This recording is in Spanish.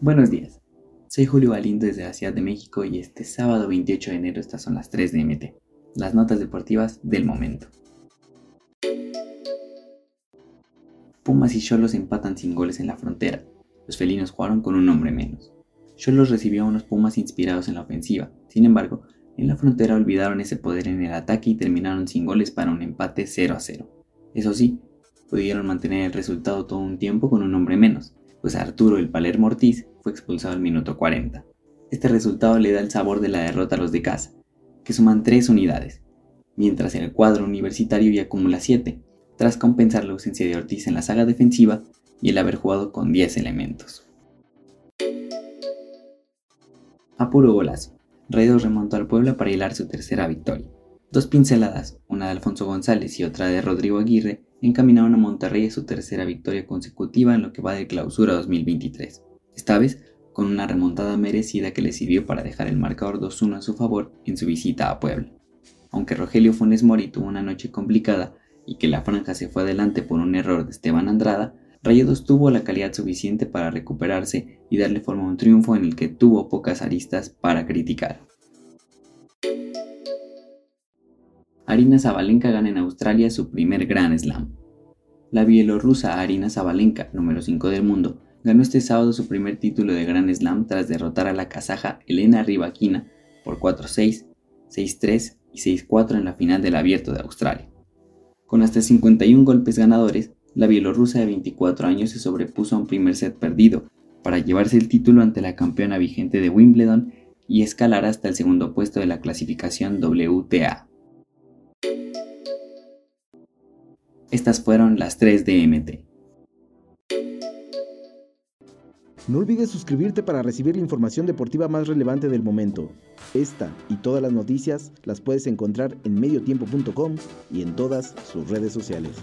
Buenos días, soy Julio Galindo desde la Ciudad de México y este sábado 28 de enero estas son las 3 de MT, las notas deportivas del momento. Pumas y Cholos empatan sin goles en la frontera. Los felinos jugaron con un hombre menos. Cholos recibió a unos Pumas inspirados en la ofensiva. Sin embargo, en la frontera olvidaron ese poder en el ataque y terminaron sin goles para un empate 0 a 0. Eso sí, pudieron mantener el resultado todo un tiempo con un hombre menos, pues Arturo el Palermo Ortiz fue expulsado al minuto 40. Este resultado le da el sabor de la derrota a los de casa, que suman 3 unidades, mientras el cuadro universitario ya acumula 7, tras compensar la ausencia de Ortiz en la saga defensiva y el haber jugado con 10 elementos. A puro golazo, Raiders remontó al Puebla para hilar su tercera victoria. Dos pinceladas, una de Alfonso González y otra de Rodrigo Aguirre, encaminaron a Monterrey a su tercera victoria consecutiva en lo que va de clausura 2023 esta vez con una remontada merecida que le sirvió para dejar el marcador 2-1 a su favor en su visita a Puebla. Aunque Rogelio Funes Mori tuvo una noche complicada y que la franja se fue adelante por un error de Esteban Andrada, Rayados tuvo la calidad suficiente para recuperarse y darle forma a un triunfo en el que tuvo pocas aristas para criticar. Arina Zabalenka gana en Australia su primer Grand Slam. La bielorrusa Arina Zabalenka, número 5 del mundo, ganó este sábado su primer título de Grand Slam tras derrotar a la kazaja Elena Rybakina por 4-6, 6-3 y 6-4 en la final del Abierto de Australia. Con hasta 51 golpes ganadores, la bielorrusa de 24 años se sobrepuso a un primer set perdido para llevarse el título ante la campeona vigente de Wimbledon y escalar hasta el segundo puesto de la clasificación WTA. Estas fueron las 3 de MT. No olvides suscribirte para recibir la información deportiva más relevante del momento. Esta y todas las noticias las puedes encontrar en mediotiempo.com y en todas sus redes sociales.